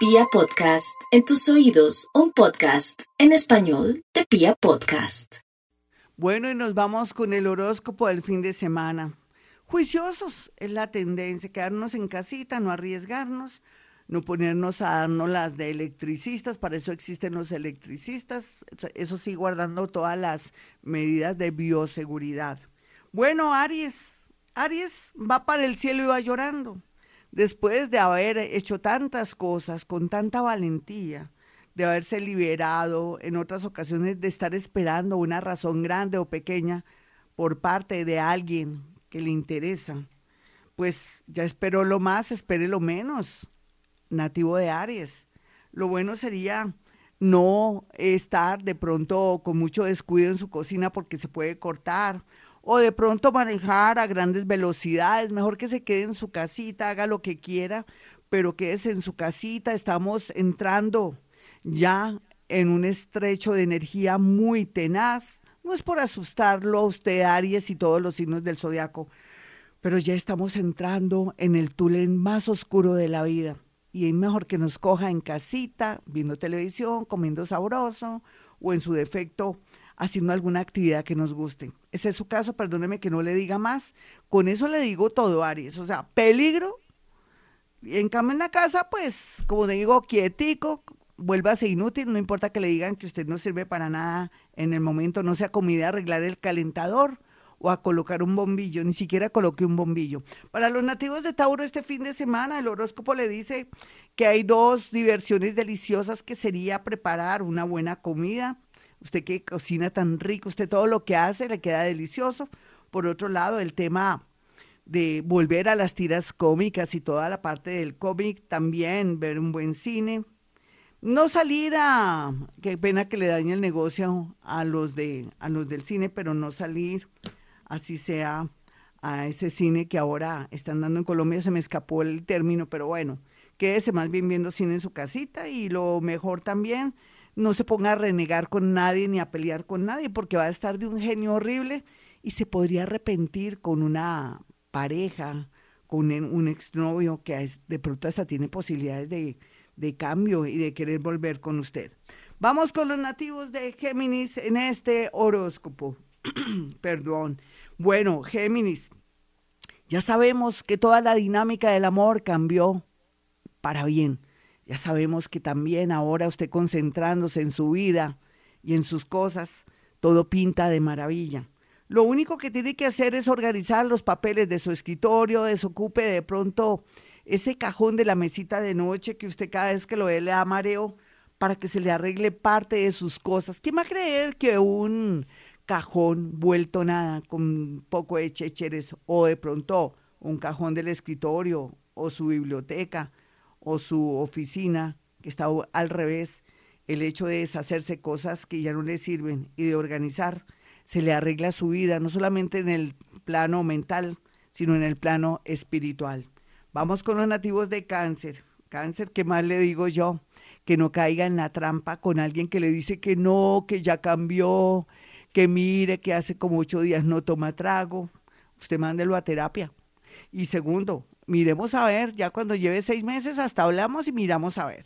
Pia Podcast, en tus oídos, un podcast en español de Pia Podcast. Bueno, y nos vamos con el horóscopo del fin de semana. Juiciosos es la tendencia, quedarnos en casita, no arriesgarnos, no ponernos a darnos las de electricistas, para eso existen los electricistas, eso sí, guardando todas las medidas de bioseguridad. Bueno, Aries, Aries va para el cielo y va llorando después de haber hecho tantas cosas con tanta valentía, de haberse liberado en otras ocasiones, de estar esperando una razón grande o pequeña por parte de alguien que le interesa, pues ya esperó lo más, espere lo menos, nativo de Aries. Lo bueno sería no estar de pronto con mucho descuido en su cocina porque se puede cortar o de pronto manejar a grandes velocidades, mejor que se quede en su casita, haga lo que quiera, pero quédese en su casita, estamos entrando ya en un estrecho de energía muy tenaz. No es por asustarlo usted, Aries y todos los signos del zodiaco, pero ya estamos entrando en el túnel más oscuro de la vida. Y es mejor que nos coja en casita, viendo televisión, comiendo sabroso, o en su defecto, haciendo alguna actividad que nos guste. Ese es su caso, perdóneme que no le diga más. Con eso le digo todo, Aries. O sea, peligro. En cambio en la casa, pues, como le digo, quietico, vuélvase inútil, no importa que le digan que usted no sirve para nada en el momento, no sea comida a arreglar el calentador o a colocar un bombillo, ni siquiera coloque un bombillo. Para los nativos de Tauro este fin de semana, el horóscopo le dice que hay dos diversiones deliciosas que sería preparar una buena comida, usted que cocina tan rico, usted todo lo que hace le queda delicioso. Por otro lado, el tema de volver a las tiras cómicas y toda la parte del cómic, también ver un buen cine. No salir a, qué pena que le dañe el negocio a los, de, a los del cine, pero no salir, así sea, a ese cine que ahora están dando en Colombia, se me escapó el término, pero bueno, quédese más bien viendo cine en su casita y lo mejor también, no se ponga a renegar con nadie ni a pelear con nadie, porque va a estar de un genio horrible y se podría arrepentir con una pareja, con un exnovio que de pronto hasta tiene posibilidades de, de cambio y de querer volver con usted. Vamos con los nativos de Géminis en este horóscopo. Perdón. Bueno, Géminis, ya sabemos que toda la dinámica del amor cambió para bien. Ya sabemos que también ahora usted concentrándose en su vida y en sus cosas, todo pinta de maravilla. Lo único que tiene que hacer es organizar los papeles de su escritorio, desocupe de pronto ese cajón de la mesita de noche que usted cada vez que lo ve le da mareo para que se le arregle parte de sus cosas. ¿Quién va a creer que un cajón vuelto nada con un poco de checheres o de pronto un cajón del escritorio o su biblioteca o su oficina, que está al revés, el hecho de deshacerse cosas que ya no le sirven y de organizar, se le arregla su vida, no solamente en el plano mental, sino en el plano espiritual. Vamos con los nativos de cáncer. Cáncer, ¿qué más le digo yo? Que no caiga en la trampa con alguien que le dice que no, que ya cambió, que mire, que hace como ocho días no toma trago. Usted mándelo a terapia. Y segundo, miremos a ver, ya cuando lleve seis meses hasta hablamos y miramos a ver.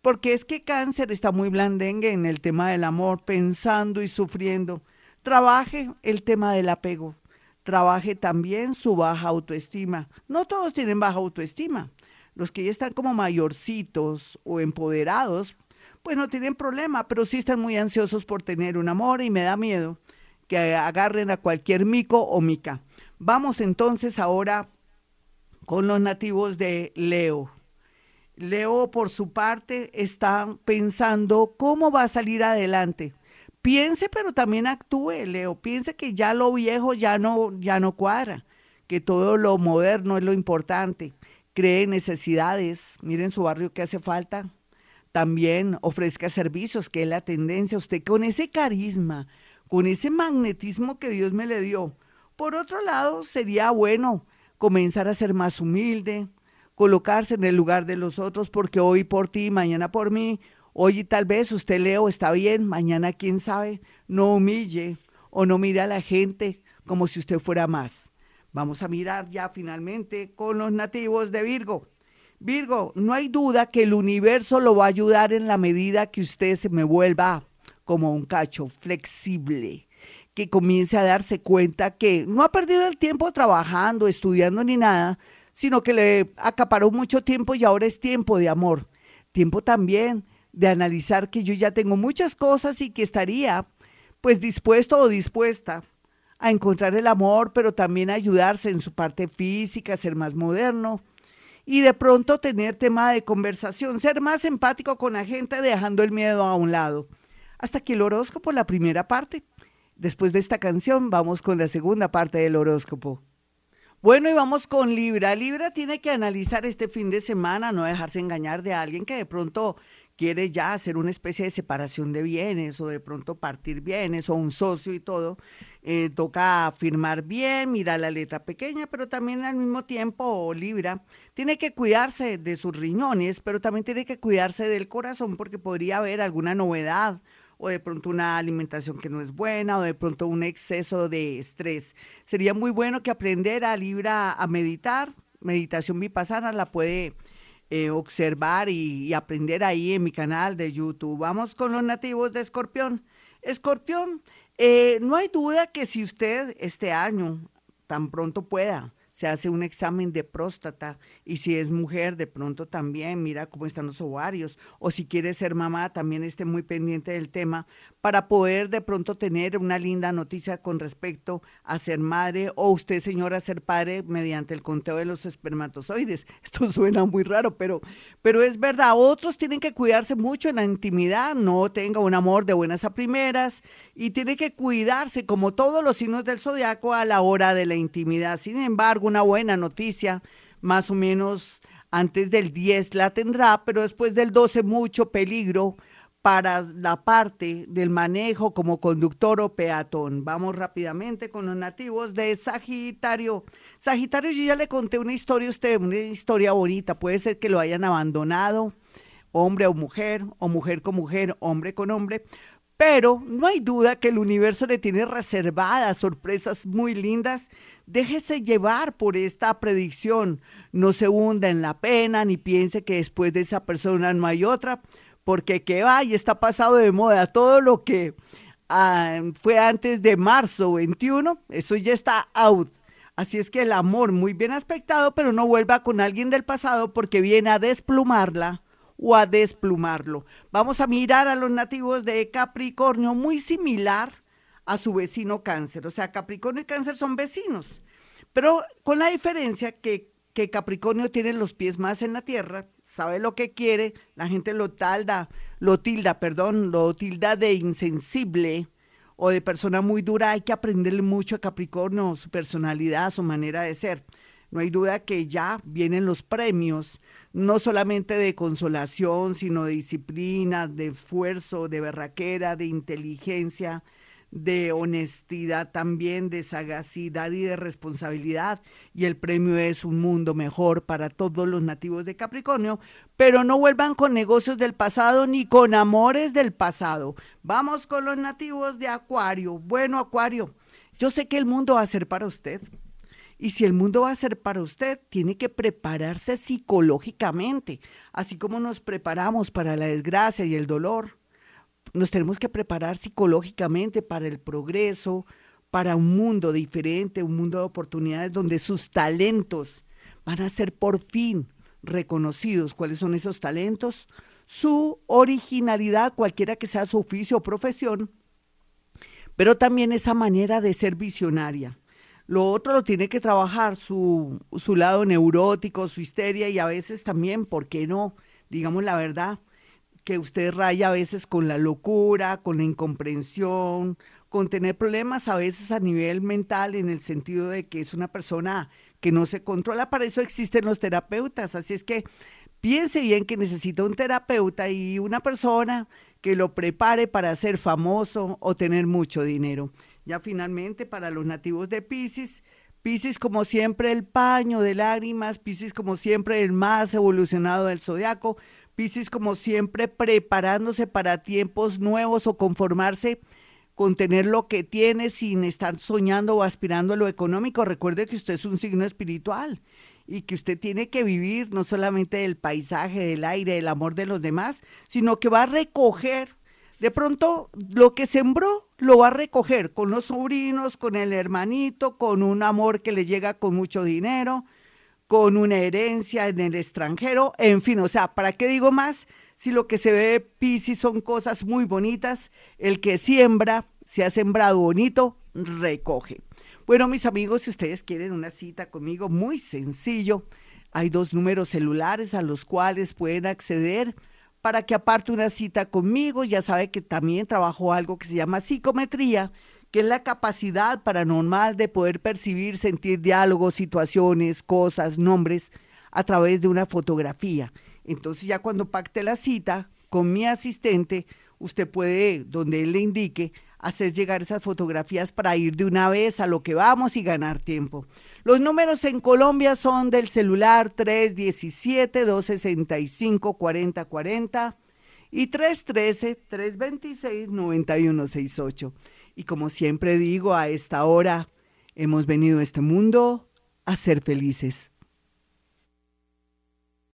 Porque es que cáncer está muy blandengue en el tema del amor, pensando y sufriendo. Trabaje el tema del apego, trabaje también su baja autoestima. No todos tienen baja autoestima. Los que ya están como mayorcitos o empoderados, pues no tienen problema, pero sí están muy ansiosos por tener un amor y me da miedo que agarren a cualquier mico o mica. Vamos entonces ahora con los nativos de Leo. Leo, por su parte, está pensando cómo va a salir adelante. Piense, pero también actúe, Leo. Piense que ya lo viejo ya no, ya no cuadra, que todo lo moderno es lo importante. Cree necesidades. Miren su barrio que hace falta. También ofrezca servicios, que es la tendencia. Usted con ese carisma, con ese magnetismo que Dios me le dio. Por otro lado, sería bueno comenzar a ser más humilde, colocarse en el lugar de los otros, porque hoy por ti, mañana por mí, hoy tal vez usted Leo está bien, mañana quién sabe, no humille o no mire a la gente como si usted fuera más. Vamos a mirar ya finalmente con los nativos de Virgo. Virgo, no hay duda que el universo lo va a ayudar en la medida que usted se me vuelva como un cacho flexible, que comience a darse cuenta que no ha perdido el tiempo trabajando, estudiando ni nada, sino que le acaparó mucho tiempo y ahora es tiempo de amor. Tiempo también de analizar que yo ya tengo muchas cosas y que estaría pues dispuesto o dispuesta a encontrar el amor, pero también ayudarse en su parte física, ser más moderno y de pronto tener tema de conversación, ser más empático con la gente dejando el miedo a un lado. Hasta aquí el horóscopo, la primera parte. Después de esta canción vamos con la segunda parte del horóscopo. Bueno, y vamos con Libra. Libra tiene que analizar este fin de semana, no dejarse engañar de alguien que de pronto quiere ya hacer una especie de separación de bienes o de pronto partir bienes o un socio y todo. Eh, toca firmar bien, mirar la letra pequeña, pero también al mismo tiempo Libra tiene que cuidarse de sus riñones, pero también tiene que cuidarse del corazón porque podría haber alguna novedad o de pronto una alimentación que no es buena, o de pronto un exceso de estrés. Sería muy bueno que aprendiera Libra a meditar. Meditación vipassana la puede eh, observar y, aprender ahí en mi canal de YouTube. Vamos con los nativos de Escorpión. Escorpión, eh, no hay duda que si usted este año tan pronto pueda se hace un examen de próstata y si es mujer, de pronto también mira cómo están los ovarios o si quiere ser mamá, también esté muy pendiente del tema para poder de pronto tener una linda noticia con respecto a ser madre o usted, señora, ser padre mediante el conteo de los espermatozoides. Esto suena muy raro, pero, pero es verdad. Otros tienen que cuidarse mucho en la intimidad, no tenga un amor de buenas a primeras y tiene que cuidarse como todos los signos del zodiaco a la hora de la intimidad. Sin embargo, una buena noticia, más o menos antes del 10 la tendrá, pero después del 12 mucho peligro para la parte del manejo como conductor o peatón. Vamos rápidamente con los nativos de Sagitario. Sagitario, yo ya le conté una historia a usted, una historia bonita. Puede ser que lo hayan abandonado, hombre o mujer, o mujer con mujer, hombre con hombre. Pero no hay duda que el universo le tiene reservadas sorpresas muy lindas Déjese llevar por esta predicción. No se hunda en la pena ni piense que después de esa persona no hay otra, porque que va y está pasado de moda. Todo lo que ah, fue antes de marzo 21, eso ya está out. Así es que el amor muy bien aspectado, pero no vuelva con alguien del pasado porque viene a desplumarla o a desplumarlo. Vamos a mirar a los nativos de Capricornio, muy similar a su vecino cáncer. O sea, Capricornio y cáncer son vecinos, pero con la diferencia que, que Capricornio tiene los pies más en la tierra, sabe lo que quiere, la gente lo talda, lo tilda, perdón, lo tilda de insensible o de persona muy dura. Hay que aprenderle mucho a Capricornio, su personalidad, su manera de ser. No hay duda que ya vienen los premios, no solamente de consolación, sino de disciplina, de esfuerzo, de berraquera, de inteligencia, de honestidad también, de sagacidad y de responsabilidad. Y el premio es un mundo mejor para todos los nativos de Capricornio, pero no vuelvan con negocios del pasado ni con amores del pasado. Vamos con los nativos de Acuario. Bueno, Acuario, yo sé que el mundo va a ser para usted. Y si el mundo va a ser para usted, tiene que prepararse psicológicamente, así como nos preparamos para la desgracia y el dolor nos tenemos que preparar psicológicamente para el progreso, para un mundo diferente, un mundo de oportunidades donde sus talentos van a ser por fin reconocidos. ¿Cuáles son esos talentos? Su originalidad, cualquiera que sea su oficio o profesión, pero también esa manera de ser visionaria. Lo otro lo tiene que trabajar su, su lado neurótico, su histeria y a veces también, ¿por qué no? Digamos la verdad, que usted raya a veces con la locura, con la incomprensión, con tener problemas a veces a nivel mental en el sentido de que es una persona que no se controla. Para eso existen los terapeutas. Así es que piense bien que necesita un terapeuta y una persona que lo prepare para ser famoso o tener mucho dinero. Ya finalmente para los nativos de Pisces, Pisces como siempre el paño de lágrimas, Pisces como siempre el más evolucionado del zodiaco, Piscis, como siempre, preparándose para tiempos nuevos o conformarse con tener lo que tiene sin estar soñando o aspirando a lo económico. Recuerde que usted es un signo espiritual y que usted tiene que vivir no solamente del paisaje, del aire, del amor de los demás, sino que va a recoger de pronto lo que sembró lo va a recoger con los sobrinos, con el hermanito, con un amor que le llega con mucho dinero, con una herencia en el extranjero, en fin, o sea, ¿para qué digo más? Si lo que se ve Piscis son cosas muy bonitas, el que siembra, se ha sembrado bonito, recoge. Bueno, mis amigos, si ustedes quieren una cita conmigo, muy sencillo, hay dos números celulares a los cuales pueden acceder para que aparte una cita conmigo. Ya sabe que también trabajo algo que se llama psicometría, que es la capacidad paranormal de poder percibir, sentir diálogos, situaciones, cosas, nombres a través de una fotografía. Entonces ya cuando pacte la cita con mi asistente, usted puede, donde él le indique, hacer llegar esas fotografías para ir de una vez a lo que vamos y ganar tiempo. Los números en Colombia son del celular 317-265-4040 y 313-326-9168. Y como siempre digo, a esta hora hemos venido a este mundo a ser felices.